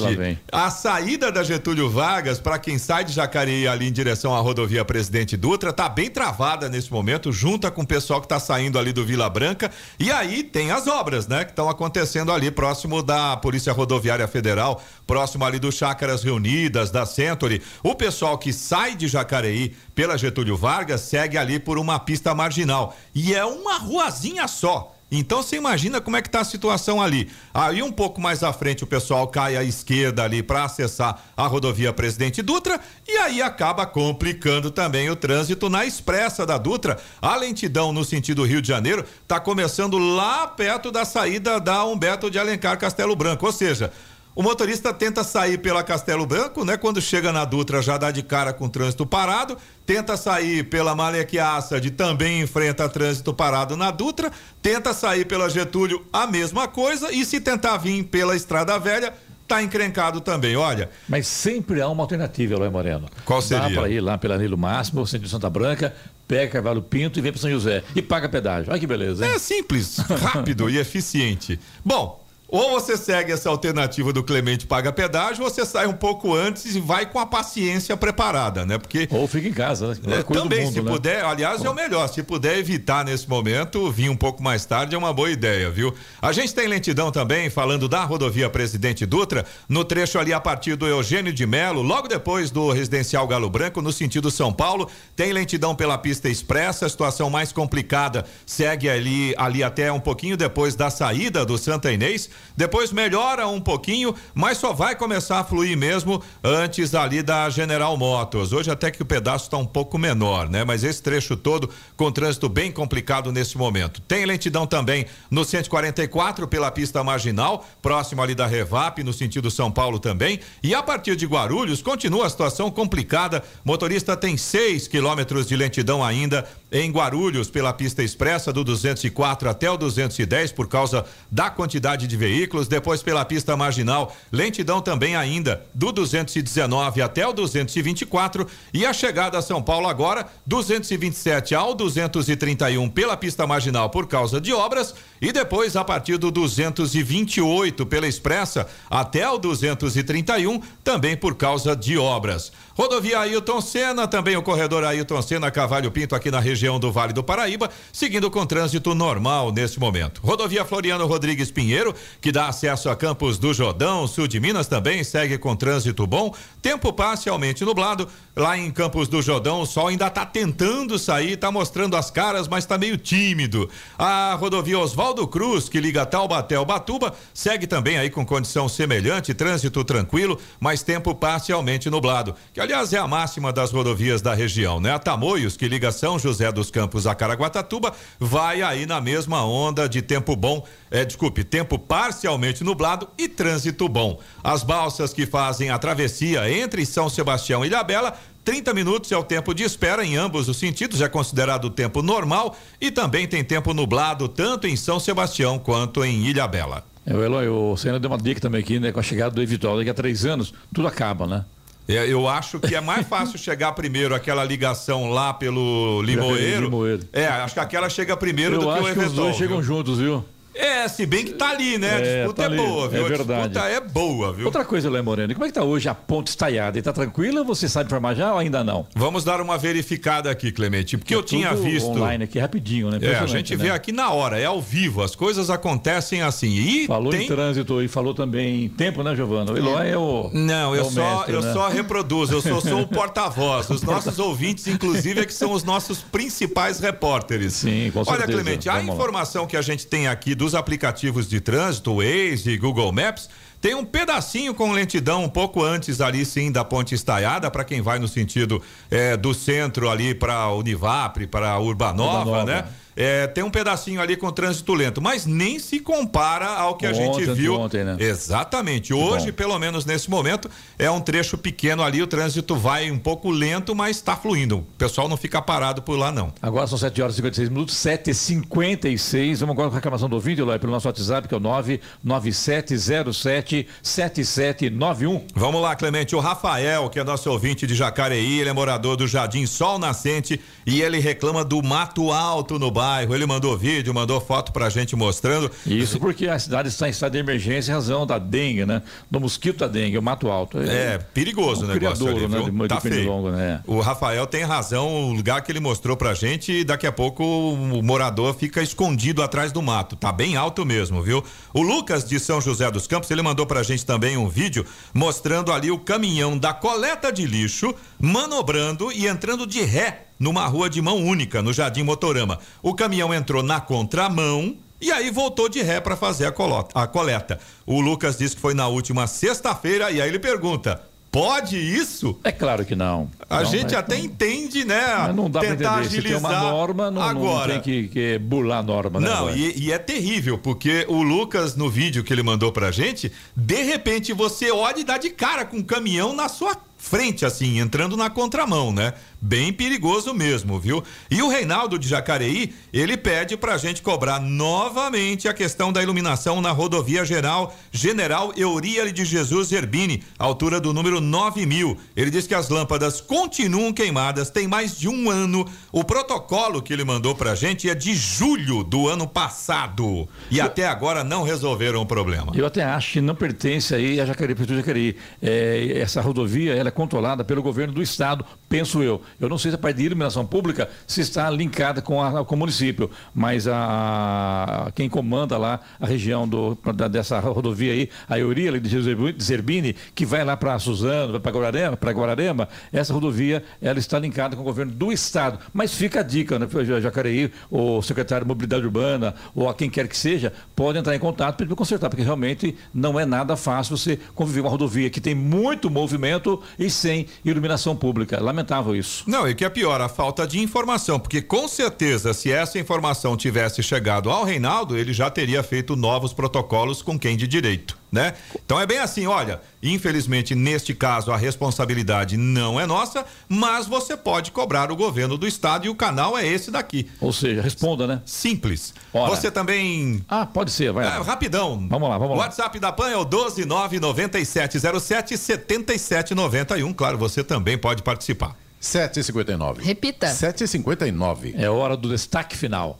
E: A saída da Getúlio Vargas, para quem sai de Jacareí ali em direção à rodovia Presidente Dutra, tá bem travada nesse momento, junta com o pessoal que tá saindo ali do Vila Branca. E aí tem as obras, né, que estão acontecendo ali próximo da Polícia Rodoviária Federal, próximo ali do Chácaras Reunidas, da Century. O pessoal que sai de Jacareí pela Getúlio Vargas segue ali por uma pista marginal. E é uma ruazinha só. Então você imagina como é que tá a situação ali. Aí um pouco mais à frente o pessoal cai à esquerda ali para acessar a rodovia Presidente Dutra e aí acaba complicando também o trânsito na expressa da Dutra. A lentidão no sentido Rio de Janeiro tá começando lá perto da saída da Humberto de Alencar Castelo Branco, ou seja, o motorista tenta sair pela Castelo Branco, né? Quando chega na Dutra já dá de cara com o trânsito parado, tenta sair pela Malek Assad, também enfrenta trânsito parado na Dutra, tenta sair pela Getúlio, a mesma coisa, e se tentar vir pela Estrada Velha, tá encrencado também, olha.
D: Mas sempre há uma alternativa, Eloy Moreno.
E: Qual seria?
D: Dá para ir lá pela Nilo Máximo, centro de Santa Branca, pega Carvalho Pinto e vem para São José. E paga pedágio. Olha que beleza, hein?
E: É simples, rápido e eficiente. Bom, ou você segue essa alternativa do Clemente paga pedágio, ou você sai um pouco antes e vai com a paciência preparada, né? Porque
D: ou fica em casa, né?
E: É, também, mundo, se né? puder, aliás, é o melhor. Se puder evitar nesse momento, vir um pouco mais tarde é uma boa ideia, viu? A gente tem lentidão também, falando da rodovia Presidente Dutra, no trecho ali a partir do Eugênio de Melo, logo depois do residencial Galo Branco, no sentido São Paulo, tem lentidão pela pista expressa, a situação mais complicada segue ali, ali até um pouquinho depois da saída do Santa Inês. Depois melhora um pouquinho, mas só vai começar a fluir mesmo antes ali da General Motors. Hoje até que o pedaço está um pouco menor, né? Mas esse trecho todo com trânsito bem complicado nesse momento. Tem lentidão também no 144 pela pista marginal, próximo ali da Revap, no sentido São Paulo também. E a partir de Guarulhos continua a situação complicada. Motorista tem 6 quilômetros de lentidão ainda em Guarulhos pela pista expressa do 204 até o 210 por causa da quantidade de veículos, depois pela pista marginal, lentidão também ainda do 219 até o 224 e a chegada a São Paulo agora 227 ao 231 pela pista marginal por causa de obras. E depois a partir do 228 pela expressa até o 231 também por causa de obras. Rodovia Ailton Senna, também o corredor Ailton Senna Cavalho Pinto aqui na região do Vale do Paraíba, seguindo com trânsito normal neste momento. Rodovia Floriano Rodrigues Pinheiro, que dá acesso a Campos do Jordão, sul de Minas também segue com trânsito bom. Tempo parcialmente nublado. Lá em Campos do Jordão, o sol ainda está tentando sair, está mostrando as caras, mas está meio tímido. A rodovia Oswaldo Cruz, que liga Taubaté ao Batuba, segue também aí com condição semelhante, trânsito tranquilo, mas tempo parcialmente nublado. Que aliás é a máxima das rodovias da região, né? A Tamoios, que liga São José dos Campos a Caraguatatuba, vai aí na mesma onda de tempo bom, é, desculpe, tempo parcialmente nublado e trânsito bom. As balsas que fazem a travessia entre São Sebastião e Ilhabela 30 minutos é o tempo de espera em ambos os sentidos, é considerado tempo normal e também tem tempo nublado tanto em São Sebastião quanto em Ilhabela.
D: É, o Eloy, o Senna deu uma dica também aqui, né? Com a chegada do Evital, daqui a três anos, tudo acaba, né?
E: É, eu acho que é mais fácil chegar primeiro aquela ligação lá pelo Limoeiro. Limoeiro. É, acho que aquela chega primeiro
D: eu
E: do
D: que
E: o
D: Evital. Os dois chegam juntos, viu?
E: É, se bem que tá ali, né? A é, disputa tá é boa, viu?
D: É verdade.
E: A disputa é boa, viu?
D: Outra coisa, Léo Moreno, como é que tá hoje a ponte estaiada? E tá tranquila? Você sabe informar já ou ainda não?
E: Vamos dar uma verificada aqui, Clemente, porque é eu tinha visto.
D: online aqui rapidinho, né?
E: É, a gente né? vê aqui na hora, é ao vivo, as coisas acontecem assim. E
D: falou
E: tem...
D: em trânsito e falou também em tempo, né, Giovana? O Eloy é o.
E: Não, eu,
D: é o
E: só,
D: mestre,
E: eu
D: né?
E: só reproduzo, eu sou, sou o porta-voz. Os nossos ouvintes, inclusive, é que são os nossos principais repórteres.
D: Sim, com certeza.
E: Olha, Clemente, a
D: Vamos
E: informação lá. que a gente tem aqui dos aplicativos de trânsito, Waze e Google Maps, tem um pedacinho com lentidão um pouco antes ali sim da ponte estaiada para quem vai no sentido eh, do centro ali para Univapre, para Urbanova,
D: Urbanova.
E: né? É, tem um pedacinho ali com trânsito lento, mas nem se compara ao que a
D: Ontem,
E: gente viu.
D: ontem, né?
E: Exatamente. Hoje, pelo menos nesse momento, é um trecho pequeno ali, o trânsito vai um pouco lento, mas está fluindo. O pessoal não fica parado por lá, não.
D: Agora são 7 horas e 56 minutos, 7 e 56 Vamos agora com a reclamação do vídeo, Eloy, pelo nosso WhatsApp, que é o 997077791.
E: Vamos lá, Clemente. O Rafael, que é nosso ouvinte de Jacareí, ele é morador do Jardim Sol Nascente e ele reclama do mato alto no bairro. Ele mandou vídeo, mandou foto pra gente mostrando.
D: Isso porque a cidade está em estado de emergência em razão da dengue, né? Do mosquito da dengue, o mato alto.
E: É, perigoso
D: um
E: o negócio
D: criadouro,
E: ali, viu?
D: né? De,
E: tá
D: de
E: feio.
D: pernilongo, né?
E: O Rafael tem razão, o lugar que ele mostrou pra gente e daqui a pouco o morador fica escondido atrás do mato. Tá bem alto mesmo, viu? O Lucas de São José dos Campos, ele mandou pra gente também um vídeo mostrando ali o caminhão da coleta de lixo manobrando e entrando de ré numa rua de mão única, no Jardim Motorama. O caminhão entrou na contramão e aí voltou de ré para fazer a, colota, a coleta. O Lucas disse que foi na última sexta-feira e aí ele pergunta: Pode isso?
D: É claro que não.
E: A
D: não,
E: gente até
D: não.
E: entende, né?
D: Mas não dá para
E: Tentar
D: entender. Se
E: agilizar.
D: tem uma norma, não,
E: Agora,
D: não tem que, que burlar a norma, né?
E: Não, e, e é terrível, porque o Lucas, no vídeo que ele mandou pra gente, de repente você olha e dá de cara com um caminhão na sua frente assim, entrando na contramão, né? Bem perigoso mesmo, viu? E o Reinaldo de Jacareí, ele pede pra gente cobrar novamente a questão da iluminação na rodovia geral General Euríale de Jesus Herbini, altura do número 9000. Ele diz que as lâmpadas continuam queimadas, tem mais de um ano. O protocolo que ele mandou pra gente é de julho do ano passado. E eu, até agora não resolveram o problema.
D: Eu até acho que não pertence aí a Jacareí, Prefeitura de Jacareí. É, essa rodovia, ela é controlada pelo governo do estado, penso eu. Eu não sei se a parte de iluminação pública se está linkada com, a, com o município, mas a, quem comanda lá a região do, da, dessa rodovia aí, a Eurília de Zerbini, que vai lá para Suzano, para Guararema, Guararema, essa rodovia ela está linkada com o governo do estado. Mas fica a dica, né, Jacareí, o secretário de Mobilidade Urbana, ou a quem quer que seja, pode entrar em contato para consertar, porque realmente não é nada fácil você conviver uma rodovia que tem muito movimento e sem iluminação pública. Lamentável isso.
E: Não, e que é pior, a falta de informação, porque com certeza, se essa informação tivesse chegado ao Reinaldo, ele já teria feito novos protocolos com quem de direito, né? Então é bem assim, olha, infelizmente neste caso a responsabilidade não é nossa, mas você pode cobrar o governo do estado e o canal é esse daqui.
D: Ou seja, responda, né?
E: Simples. Ora. Você também.
D: Ah, pode ser, vai.
E: É, rapidão.
D: Vamos lá, vamos lá.
E: WhatsApp da PAN é o 1299707 7791. Claro, você também pode participar.
B: 7h59.
C: Repita.
B: 7h59.
D: É hora do destaque final.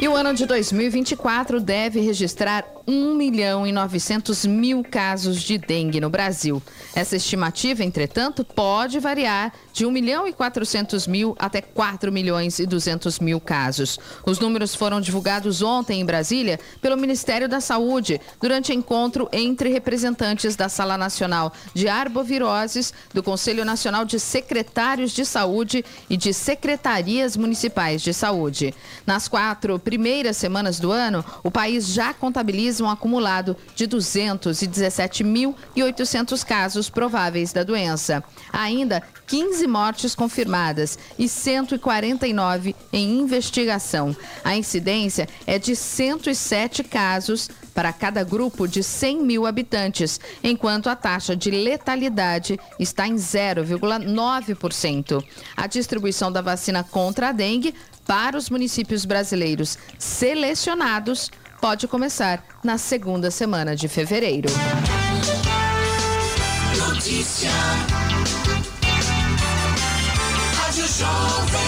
C: E o ano de 2024 deve registrar 1 milhão e 900 mil casos de dengue no Brasil. Essa estimativa, entretanto, pode variar de 1 milhão e 400 mil até 4 milhões e 200 mil casos. Os números foram divulgados ontem em Brasília pelo Ministério da Saúde durante encontro entre representantes da Sala Nacional de Arboviroses, do Conselho Nacional de Secretários de Saúde e de Secretarias Municipais de Saúde. Nas quatro primeiras semanas do ano, o país já contabiliza um acumulado de 217.800 casos prováveis da doença. Ainda 15 mortes confirmadas e 149 em investigação. A incidência é de 107 casos para cada grupo de 100 mil habitantes, enquanto a taxa de letalidade está em 0,9%. A distribuição da vacina contra a dengue para os municípios brasileiros selecionados pode começar na segunda semana de fevereiro. Notícia.
B: Rádio Jovem.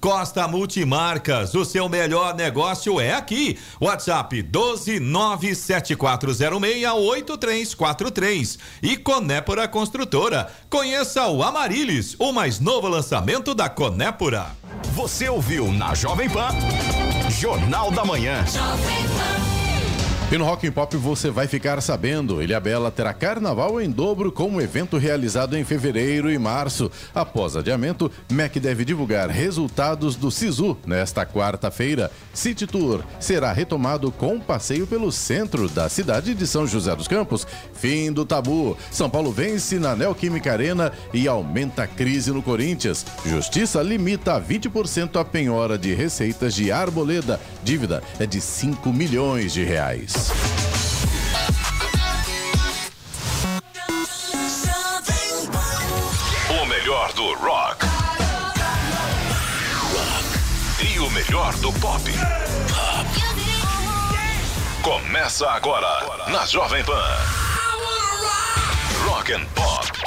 E: Costa Multimarcas, o seu melhor negócio é aqui. WhatsApp 12974068343 e Conépora Construtora. Conheça o Amarilis, o mais novo lançamento da Conépora.
H: Você ouviu na Jovem Pan, Jornal da Manhã. Jovem Pan.
B: E no Rock and Pop você vai ficar sabendo, Ilha Bela terá carnaval em dobro com um evento realizado em fevereiro e março. Após adiamento, MEC deve divulgar resultados do SISU nesta quarta-feira. City Tour será retomado com passeio pelo centro da cidade de São José dos Campos. Fim do tabu. São Paulo vence na Neoquímica Arena e aumenta a crise no Corinthians. Justiça limita a 20% a penhora de receitas de Arboleda. Dívida é de 5 milhões de reais.
H: O melhor do rock. E o melhor do pop. Começa agora na Jovem Pan. Rock and Pop.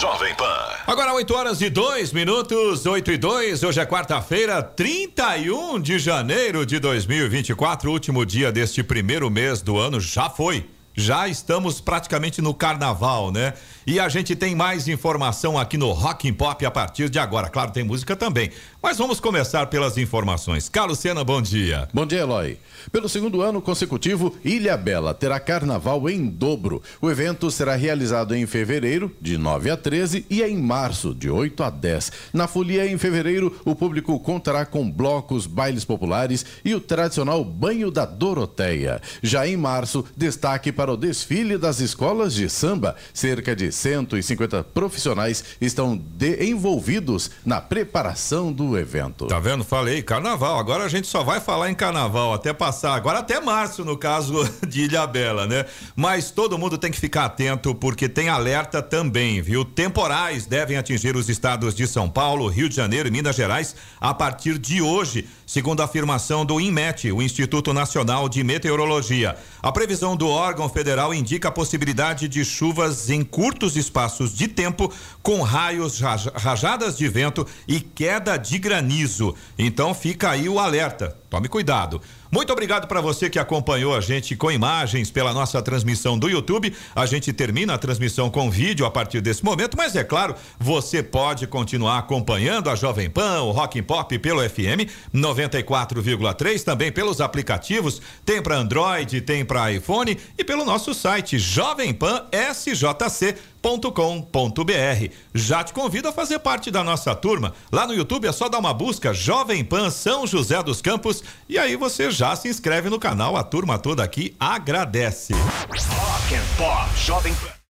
H: Jovem Pan.
E: Agora 8 horas e 2 minutos, 8 e 2. Hoje é quarta-feira, 31 de janeiro de 2024, último dia deste primeiro mês do ano. Já foi. Já estamos praticamente no carnaval, né? E a gente tem mais informação aqui no Rock and Pop a partir de agora. Claro, tem música também, Mas vamos começar pelas informações. Carlos Sena, bom dia.
B: Bom dia, Eloy. Pelo segundo ano consecutivo, Ilha Bela terá carnaval em dobro. O evento será realizado em fevereiro, de 9 a 13, e em março, de 8 a 10. Na folia, em fevereiro, o público contará com blocos, bailes populares e o tradicional Banho da Doroteia. Já em março, destaque para o desfile das escolas de samba. Cerca de 150 profissionais estão envolvidos na preparação do evento.
E: Tá vendo? Falei, carnaval. Agora a gente só vai falar em carnaval até passar, agora até março, no caso de Ilha Bela, né? Mas todo mundo tem que ficar atento porque tem alerta também, viu? Temporais devem atingir os estados de São Paulo, Rio de Janeiro e Minas Gerais a partir de hoje, segundo a afirmação do INMET, o Instituto Nacional de Meteorologia. A previsão do órgão federal indica a possibilidade de chuvas em curtos espaços de tempo, com raios, rajadas de vento e queda de granizo. Então fica aí o alerta. Tome cuidado. Muito obrigado para você que acompanhou a gente com imagens pela nossa transmissão do YouTube. A gente termina a transmissão com vídeo a partir desse momento, mas é claro, você pode continuar acompanhando a Jovem Pan, o Rock and Pop pelo FM 94,3, também pelos aplicativos, tem para Android, tem para iPhone e pelo nosso site Jovem Pan SJC com.br. Já te convido a fazer parte da nossa turma. Lá no YouTube é só dar uma busca Jovem Pan São José dos Campos e aí você já se inscreve no canal. A turma toda aqui agradece. Rock and Pop Jovem Pan.